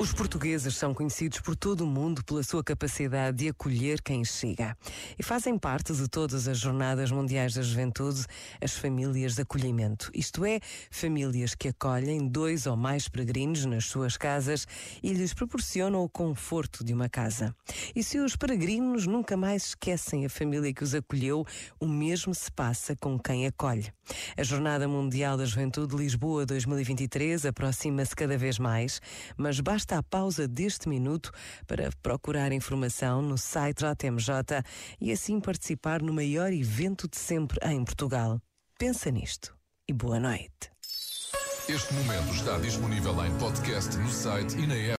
Os portugueses são conhecidos por todo o mundo pela sua capacidade de acolher quem chega. E fazem parte de todas as Jornadas Mundiais da Juventude as famílias de acolhimento. Isto é, famílias que acolhem dois ou mais peregrinos nas suas casas e lhes proporcionam o conforto de uma casa. E se os peregrinos nunca mais esquecem a família que os acolheu, o mesmo se passa com quem acolhe. A Jornada Mundial da Juventude Lisboa 2023 aproxima-se cada vez mais, mas basta Basta a pausa deste minuto para procurar informação no site JMJ e assim participar no maior evento de sempre em Portugal. Pensa nisto e boa noite. Este momento está disponível em podcast no site e na app.